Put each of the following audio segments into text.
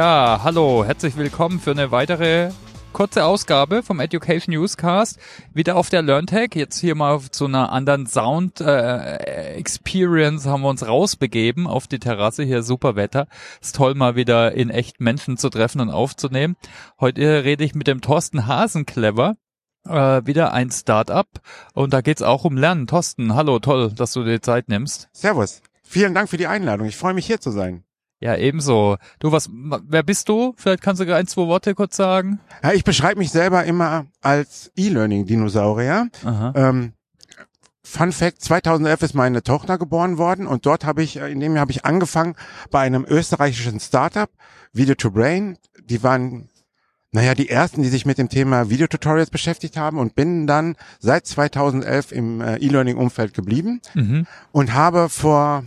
Ja, hallo, herzlich willkommen für eine weitere kurze Ausgabe vom Education Newscast. Wieder auf der LearnTech. Jetzt hier mal zu einer anderen Sound äh, Experience haben wir uns rausbegeben auf die Terrasse. Hier super Wetter. Ist toll mal wieder in echt Menschen zu treffen und aufzunehmen. Heute rede ich mit dem Thorsten Hasenclever. Äh, wieder ein Startup und da geht's auch um Lernen. Thorsten, hallo, toll, dass du dir Zeit nimmst. Servus. Vielen Dank für die Einladung. Ich freue mich hier zu sein. Ja, ebenso. Du, was, wer bist du? Vielleicht kannst du ein, zwei Worte kurz sagen. Ja, ich beschreibe mich selber immer als E-Learning-Dinosaurier. Ähm, Fun Fact, 2011 ist meine Tochter geboren worden und dort habe ich, in dem Jahr habe ich angefangen bei einem österreichischen Startup, Video to Brain. Die waren, naja, die ersten, die sich mit dem Thema Videotutorials beschäftigt haben und bin dann seit 2011 im äh, E-Learning-Umfeld geblieben Mhm. und habe vor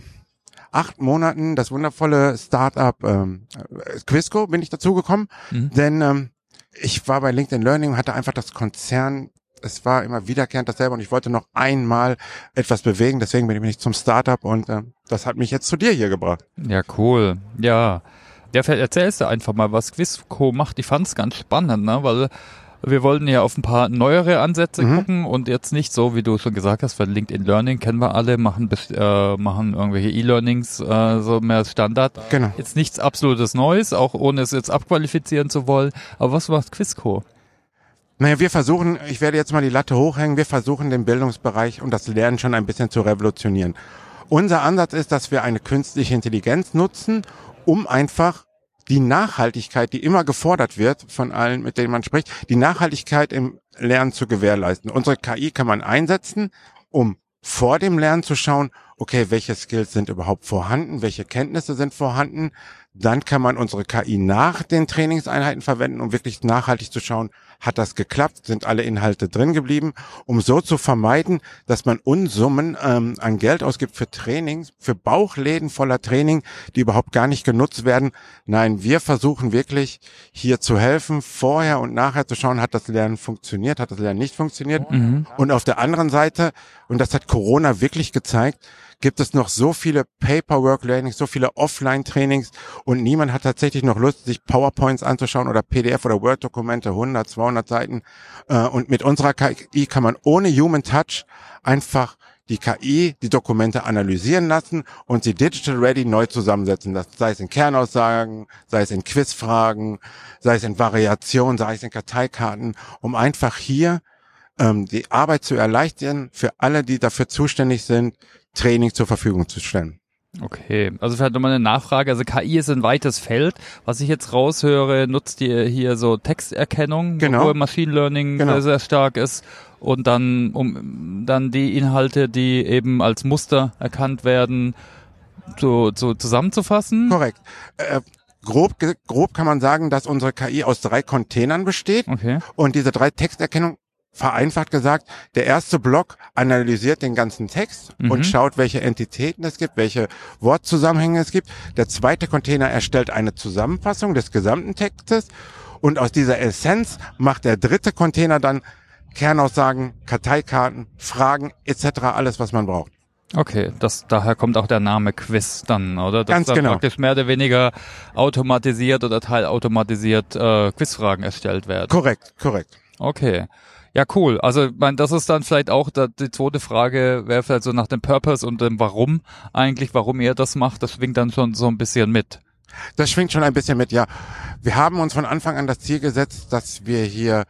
acht Monaten das wundervolle Startup ähm, äh, Quizco bin ich dazugekommen, Mhm. denn ähm, ich war bei LinkedIn Learning und hatte einfach das Konzern, es war immer wiederkehrend dasselbe und ich wollte noch einmal etwas bewegen, deswegen bin ich zum Startup und äh, das hat mich jetzt zu dir hier gebracht. Ja, cool. Ja. Ja, erzählst du einfach mal, was Quizco macht. Ich fand's ganz spannend, ne? weil wir wollten ja auf ein paar neuere Ansätze Mhm. gucken und jetzt nicht so, wie du schon gesagt hast, weil LinkedIn Learning kennen wir alle, machen, äh, machen irgendwelche E-Learnings äh, so mehr als Standard. Genau. Jetzt nichts absolutes Neues, auch ohne es jetzt abqualifizieren zu wollen. Aber was macht Quizco? Naja, wir versuchen, ich werde jetzt mal die Latte hochhängen, wir versuchen den Bildungsbereich und das Lernen schon ein bisschen zu revolutionieren. Unser Ansatz ist, dass wir eine künstliche Intelligenz nutzen, um einfach die Nachhaltigkeit, die immer gefordert wird von allen, mit denen man spricht, die Nachhaltigkeit im Lernen zu gewährleisten. Unsere KI kann man einsetzen, um vor dem Lernen zu schauen, okay, welche Skills sind überhaupt vorhanden, welche Kenntnisse sind vorhanden. Dann kann man unsere KI nach den Trainingseinheiten verwenden, um wirklich nachhaltig zu schauen, hat das geklappt, sind alle Inhalte drin geblieben, um so zu vermeiden, dass man Unsummen ähm, an Geld ausgibt für Trainings, für Bauchläden voller Training, die überhaupt gar nicht genutzt werden. Nein, wir versuchen wirklich hier zu helfen, vorher und nachher zu schauen, hat das Lernen funktioniert, hat das Lernen nicht funktioniert. Und auf der anderen Seite, und das hat Corona wirklich gezeigt, gibt es noch so viele Paperwork-Learnings, so viele Offline-Trainings und niemand hat tatsächlich noch Lust, sich PowerPoints anzuschauen oder PDF oder Word-Dokumente, 100, 200 Seiten. Äh, Und mit unserer KI kann man ohne Human Touch einfach die KI die Dokumente analysieren lassen und sie digital ready neu zusammensetzen. Das sei es in Kernaussagen, sei es in Quizfragen, sei es in Variationen, sei es in Karteikarten, um einfach hier ähm, die Arbeit zu erleichtern für alle, die dafür zuständig sind, Training zur Verfügung zu stellen. Okay, also vielleicht nochmal eine Nachfrage. Also KI ist ein weites Feld. Was ich jetzt raushöre, nutzt ihr hier so Texterkennung, Genau. wo Machine Learning Genau. sehr, sehr stark ist und dann um dann die Inhalte, die eben als Muster erkannt werden, so, so zusammenzufassen. Korrekt. Äh, grob, grob kann man sagen, dass unsere KI aus drei Containern besteht Okay. und diese drei Texterkennung vereinfacht gesagt, der erste Block analysiert den ganzen Text Mhm. und schaut, welche Entitäten es gibt, welche Wortzusammenhänge es gibt. Der zweite Container erstellt eine Zusammenfassung des gesamten Textes und aus dieser Essenz macht der dritte Container dann Kernaussagen, Karteikarten, Fragen etc. alles, was man braucht. Okay, das, daher kommt auch der Name Quiz dann, oder? Dass Ganz da genau. praktisch mehr oder weniger automatisiert oder teilautomatisiert äh, Quizfragen erstellt werden. Korrekt, korrekt. Okay. Ja, cool. Also, mein, das ist dann vielleicht auch da, die zweite Frage, wäre vielleicht so nach dem Purpose und dem Warum eigentlich, warum ihr das macht, das schwingt dann schon so ein bisschen mit. Das schwingt schon ein bisschen mit, ja. Wir haben uns von Anfang an das Ziel gesetzt, dass wir hier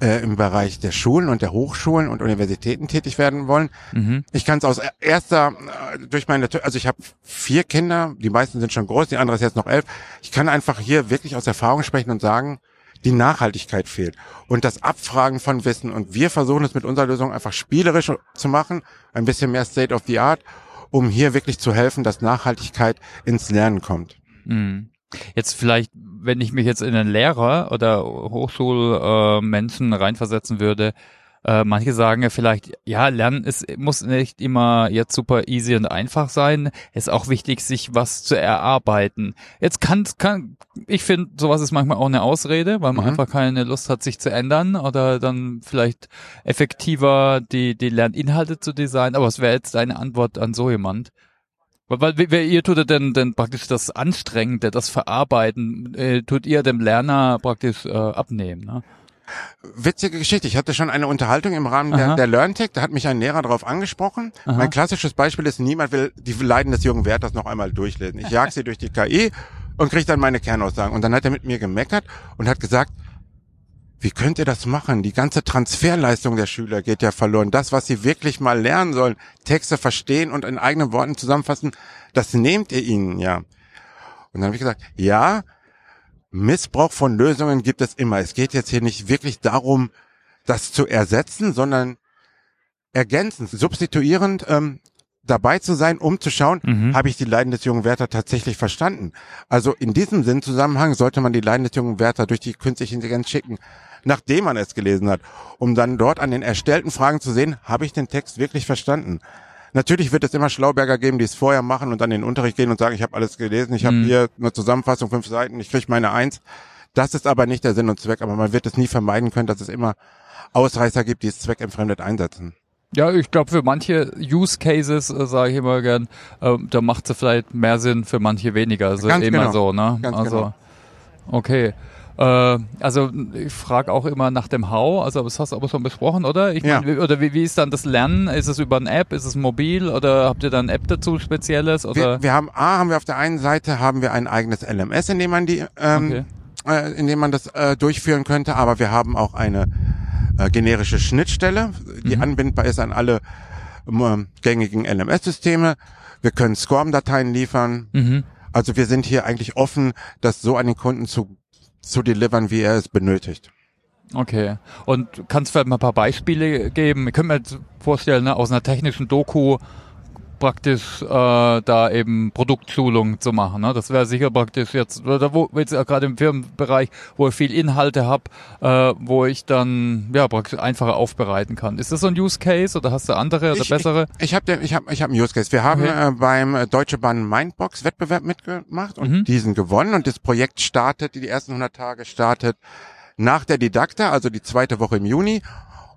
äh, im Bereich der Schulen und der Hochschulen und Universitäten tätig werden wollen. Mhm. Ich kann es aus erster, äh, durch meine, also ich habe vier Kinder, die meisten sind schon groß, die andere ist jetzt noch elf. Ich kann einfach hier wirklich aus Erfahrung sprechen und sagen, die Nachhaltigkeit fehlt und das Abfragen von Wissen. Und wir versuchen es mit unserer Lösung einfach spielerisch zu machen, ein bisschen mehr State of the Art, um hier wirklich zu helfen, dass Nachhaltigkeit ins Lernen kommt. Mhm. Jetzt vielleicht, wenn ich mich jetzt in einen Lehrer oder Hochschulmenschen Menschen reinversetzen würde, äh, manche sagen ja vielleicht, ja, Lernen ist, muss nicht immer jetzt super easy und einfach sein. Es ist auch wichtig, sich was zu erarbeiten. Jetzt kann, kann ich finde, sowas ist manchmal auch eine Ausrede, weil man Mhm. einfach keine Lust hat, sich zu ändern oder dann vielleicht effektiver die, die Lerninhalte zu designen. Aber was wäre jetzt deine Antwort an so jemand? Weil, weil ihr tut denn, denn praktisch das Anstrengende, das Verarbeiten, äh, tut ihr dem Lerner praktisch äh, abnehmen, ne? Witzige Geschichte. Ich hatte schon eine Unterhaltung im Rahmen der, der LearnTech. Da hat mich ein Lehrer darauf angesprochen. Aha. Mein klassisches Beispiel ist, niemand will die Leiden des Jürgen Werthers noch einmal durchlesen. Ich jag sie durch die KI und kriege dann meine Kernaussagen. Und dann hat er mit mir gemeckert und hat gesagt, wie könnt ihr das machen? Die ganze Transferleistung der Schüler geht ja verloren. Das, was sie wirklich mal lernen sollen, Texte verstehen und in eigenen Worten zusammenfassen, das nehmt ihr ihnen ja. Und dann habe ich gesagt, ja, Missbrauch von Lösungen gibt es immer. Es geht jetzt hier nicht wirklich darum, das zu ersetzen, sondern ergänzend, substituierend ähm, dabei zu sein, um zu schauen, mhm. habe ich die Leiden des jungen Werther tatsächlich verstanden. Also in diesem Sinn Zusammenhang sollte man die Leiden des jungen Werther durch die künstliche Intelligenz schicken nachdem man es gelesen hat, um dann dort an den erstellten Fragen zu sehen, habe ich den Text wirklich verstanden. Natürlich wird es immer Schlauberger geben, die es vorher machen und dann in den Unterricht gehen und sagen, ich habe alles gelesen, ich habe mhm. hier eine Zusammenfassung, fünf Seiten, ich kriege meine Eins. Das ist aber nicht der Sinn und Zweck, aber man wird es nie vermeiden können, dass es immer Ausreißer gibt, die es zweckentfremdet einsetzen. Ja, ich glaube, für manche Use Cases, äh, sage ich immer gern, äh, da macht es vielleicht mehr Sinn, für manche weniger. Also Ganz immer genau. so, ne? Ganz also, genau. okay. Äh, also ich frage auch immer nach dem How, also das hast du aber schon besprochen, oder? Ich ja. mein, oder wie, wie ist dann das Lernen? Ist es über eine App, ist es mobil oder habt ihr dann eine App dazu spezielles? Oder? Wir, wir haben A, haben wir auf der einen Seite haben wir ein eigenes LMS, in dem man die, ähm, okay. äh, in dem man das äh, durchführen könnte, aber wir haben auch eine äh, generische Schnittstelle, die mhm. anbindbar ist an alle äh, gängigen LMS-Systeme. Wir können SCORM-Dateien liefern. Mhm. Also wir sind hier eigentlich offen, das so an den Kunden zu zu delivern, wie er es benötigt. Okay. Und kannst du vielleicht mal ein paar Beispiele geben? Ich könnte mir jetzt vorstellen, ne, aus einer technischen Doku praktisch äh, da eben Produktschulung zu machen. Ne? Das wäre sicher praktisch jetzt, oder wo jetzt gerade im Firmenbereich, wo ich viel Inhalte habe, äh, wo ich dann ja praktisch einfacher aufbereiten kann. Ist das so ein Use Case oder hast du andere oder ich, bessere? Ich, ich habe ich hab, ich hab einen Use Case. Wir haben okay. äh, beim äh, Deutsche Bahn Mindbox Wettbewerb mitgemacht und mhm. diesen gewonnen und das Projekt startet, die ersten 100 Tage startet nach der Didakta, also die zweite Woche im Juni.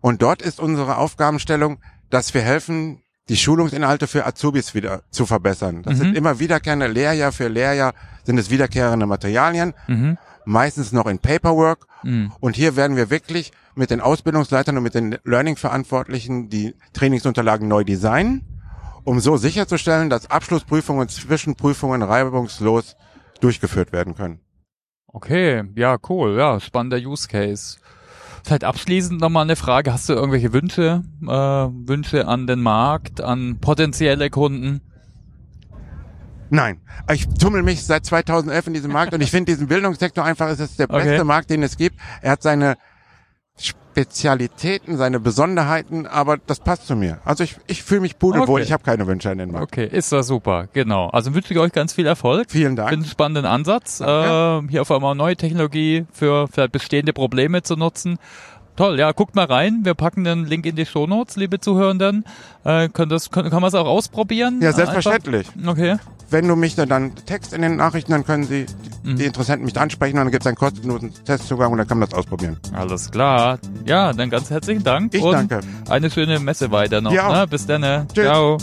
Und dort ist unsere Aufgabenstellung, dass wir helfen, die Schulungsinhalte für Azubis wieder zu verbessern. Das mhm. sind immer wiederkehrende Lehrjahr für Lehrjahr sind es wiederkehrende Materialien, mhm. meistens noch in Paperwork. Mhm. Und hier werden wir wirklich mit den Ausbildungsleitern und mit den Learning-Verantwortlichen die Trainingsunterlagen neu designen, um so sicherzustellen, dass Abschlussprüfungen und Zwischenprüfungen reibungslos durchgeführt werden können. Okay, ja, cool, ja, spannender Use Case. Vielleicht abschließend nochmal eine Frage. Hast du irgendwelche Wünsche, äh, Wünsche an den Markt, an potenzielle Kunden? Nein, ich tummel mich seit 2011 in diesem Markt und ich finde diesen Bildungssektor einfach, es ist der beste okay. Markt, den es gibt. Er hat seine Spezialitäten, seine Besonderheiten, aber das passt zu mir. Also ich, ich fühle mich pudelwohl, okay. ich habe keine Wünsche an den Markt. Okay, ist das super, genau. Also wünsche ich euch ganz viel Erfolg. Vielen Dank. Für einen spannenden Ansatz, äh, hier auf einmal neue Technologie für vielleicht bestehende Probleme zu nutzen. Toll, ja, guckt mal rein. Wir packen den Link in die Shownotes, liebe Zuhörenden. Äh, können das, können, kann man es auch ausprobieren? Ja, selbstverständlich. Einfach? Okay. Wenn du mich dann, dann Text in den Nachrichten, dann können sie, die, mhm. die Interessenten mich ansprechen und dann gibt es einen kostenlosen Testzugang und dann kann man das ausprobieren. Alles klar. Ja, dann ganz herzlichen Dank. Ich und danke. Eine schöne Messe weiter noch. Ja. Ne? Bis dann. Ne? Tschüss. Ciao.